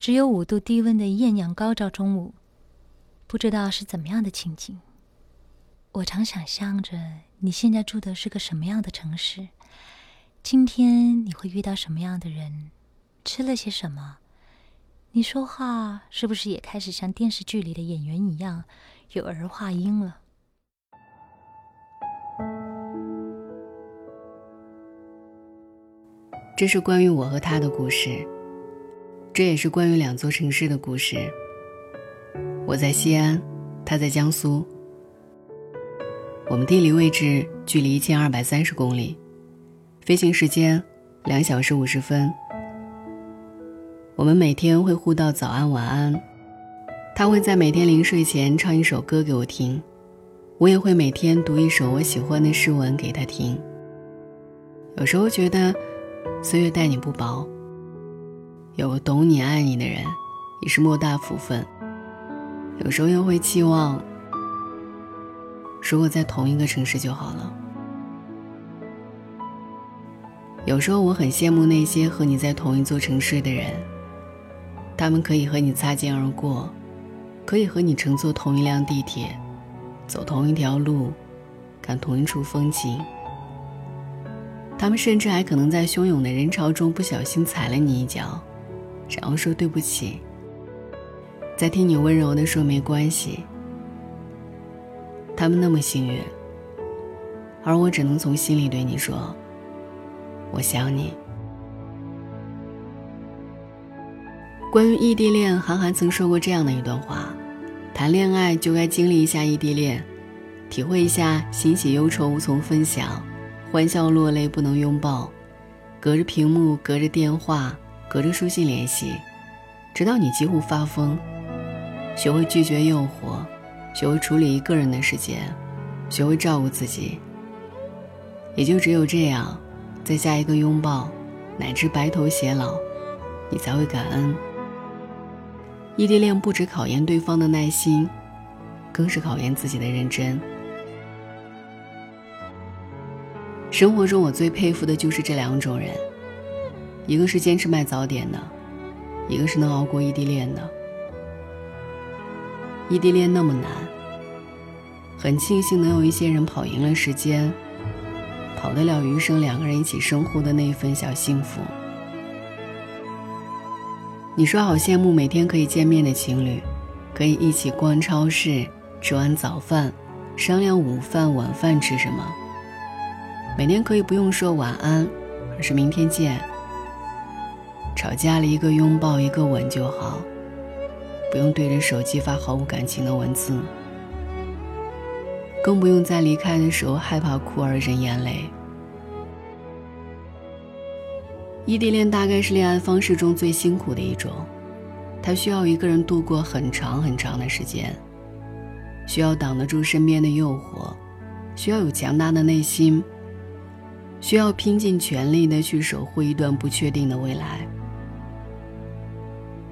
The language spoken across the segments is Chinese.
只有五度低温的艳阳高照中午，不知道是怎么样的情景。我常想象着你现在住的是个什么样的城市，今天你会遇到什么样的人，吃了些什么，你说话是不是也开始像电视剧里的演员一样有儿化音了？这是关于我和他的故事。这也是关于两座城市的故事。我在西安，他在江苏。我们地理位置距离一千二百三十公里，飞行时间两小时五十分。我们每天会互道早安晚安，他会在每天临睡前唱一首歌给我听，我也会每天读一首我喜欢的诗文给他听。有时候觉得岁月待你不薄。有个懂你、爱你的人，已是莫大福分。有时候又会期望，如果在同一个城市就好了。有时候我很羡慕那些和你在同一座城市的人，他们可以和你擦肩而过，可以和你乘坐同一辆地铁，走同一条路，看同一处风景。他们甚至还可能在汹涌的人潮中不小心踩了你一脚。然后说对不起，再听你温柔的说没关系。他们那么幸运，而我只能从心里对你说，我想你。关于异地恋，韩寒曾说过这样的一段话：谈恋爱就该经历一下异地恋，体会一下欣喜忧愁无从分享，欢笑落泪不能拥抱，隔着屏幕，隔着电话。隔着书信联系，直到你几乎发疯，学会拒绝诱惑，学会处理一个人的时间，学会照顾自己。也就只有这样，再下一个拥抱，乃至白头偕老，你才会感恩。异地恋不止考验对方的耐心，更是考验自己的认真。生活中，我最佩服的就是这两种人。一个是坚持卖早点的，一个是能熬过异地恋的。异地恋那么难，很庆幸能有一些人跑赢了时间，跑得了余生两个人一起生活的那一份小幸福。你说好羡慕每天可以见面的情侣，可以一起逛超市，吃完早饭，商量午饭晚饭吃什么，每天可以不用说晚安，而是明天见。吵架了一个拥抱，一个吻就好，不用对着手机发毫无感情的文字，更不用在离开的时候害怕哭而忍眼泪。异地恋大概是恋爱方式中最辛苦的一种，它需要一个人度过很长很长的时间，需要挡得住身边的诱惑，需要有强大的内心，需要拼尽全力的去守护一段不确定的未来。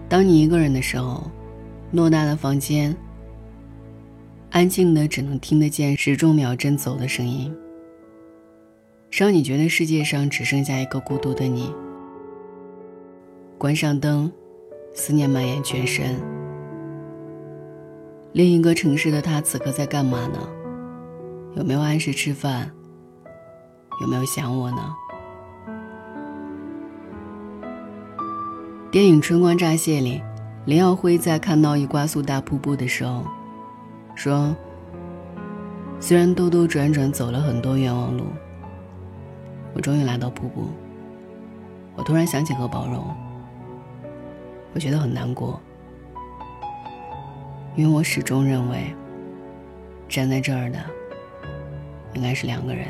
当你一个人的时候，偌大的房间，安静的只能听得见时钟秒针走的声音，让你觉得世界上只剩下一个孤独的你。关上灯，思念蔓延全身。另一个城市的他此刻在干嘛呢？有没有按时吃饭？有没有想我呢？电影《春光乍泄》里，林耀辉在看到一瓜苏大瀑布的时候，说：“虽然兜兜转转走了很多冤枉路，我终于来到瀑布。我突然想起何宝荣，我觉得很难过，因为我始终认为，站在这儿的应该是两个人。”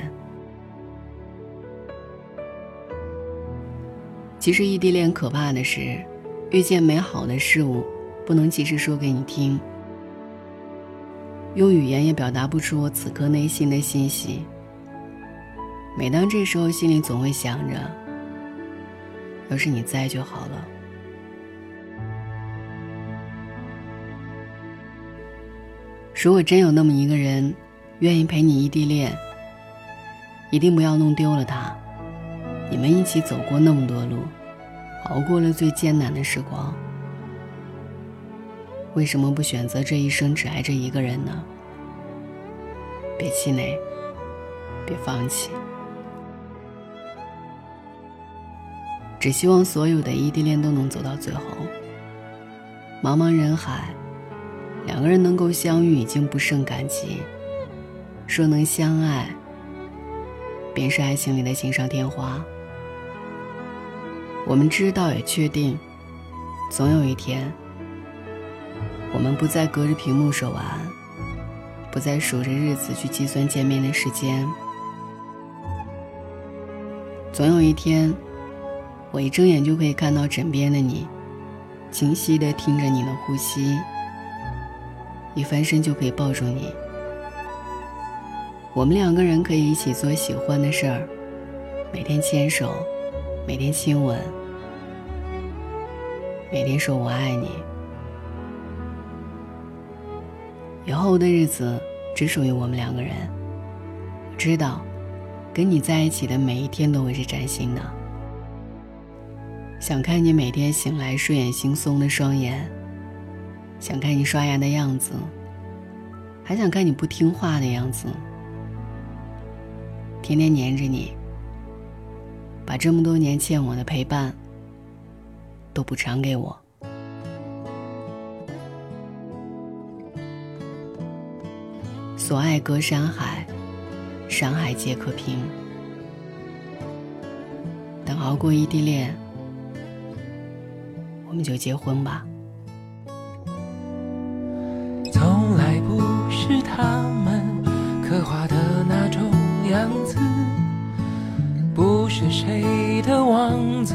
其实异地恋可怕的是，遇见美好的事物，不能及时说给你听，用语言也表达不出我此刻内心的欣喜。每当这时候，心里总会想着，要是你在就好了。如果真有那么一个人，愿意陪你异地恋，一定不要弄丢了他。你们一起走过那么多路，熬过了最艰难的时光，为什么不选择这一生只爱这一个人呢？别气馁，别放弃。只希望所有的异地恋都能走到最后。茫茫人海，两个人能够相遇已经不胜感激。说能相爱，便是爱情里的锦上添花。我们知道也确定，总有一天，我们不再隔着屏幕说晚安，不再数着日子去计算见面的时间。总有一天。我一睁眼就可以看到枕边的你，清晰的听着你的呼吸。一翻身就可以抱住你。我们两个人可以一起做喜欢的事儿，每天牵手，每天亲吻，每天说我爱你。以后的日子只属于我们两个人。我知道，跟你在一起的每一天都会是崭新的。想看你每天醒来睡眼惺忪的双眼，想看你刷牙的样子，还想看你不听话的样子，天天黏着你，把这么多年欠我的陪伴都补偿给我。所爱隔山海，山海皆可平。等熬过异地恋。我们就结婚吧。从来不是他们刻画的那种样子，不是谁的王子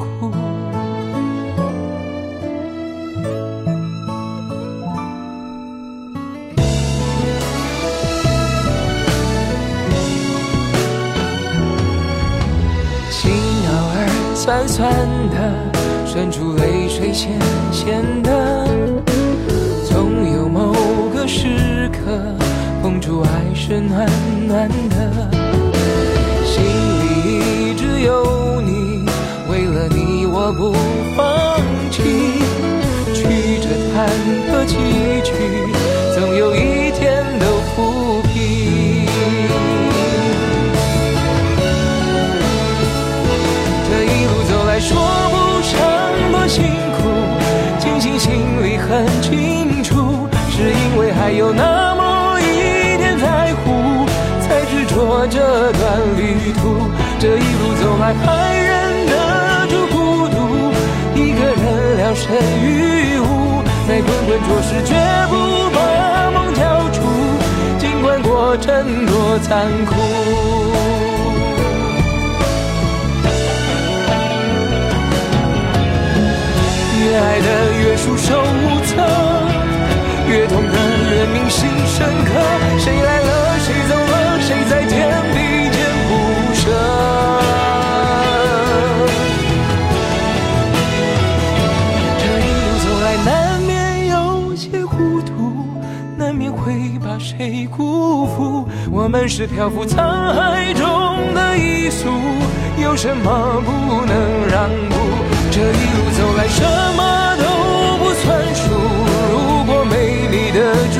酸酸的，渗出泪水，咸咸的。总有某个时刻，碰触爱是暖暖的。心里一直有你，为了你我不放弃。曲折坎坷崎岖，这一路走来，还忍得住孤独，一个人聊胜于无，在滚滚浊世，绝不把梦交出，尽管过程多残酷。越爱的越束手无策，越痛的越铭心深刻。谁来了，谁走了，是漂浮沧海中的一粟，有什么不能让步？这一路走来，什么都不算数。如果没你的祝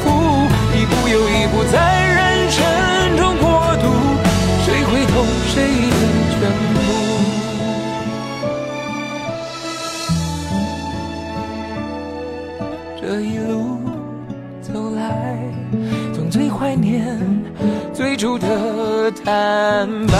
福，一步又一步在人生中过渡，谁会懂谁的全部？这一路走来，最怀念最初的坦白。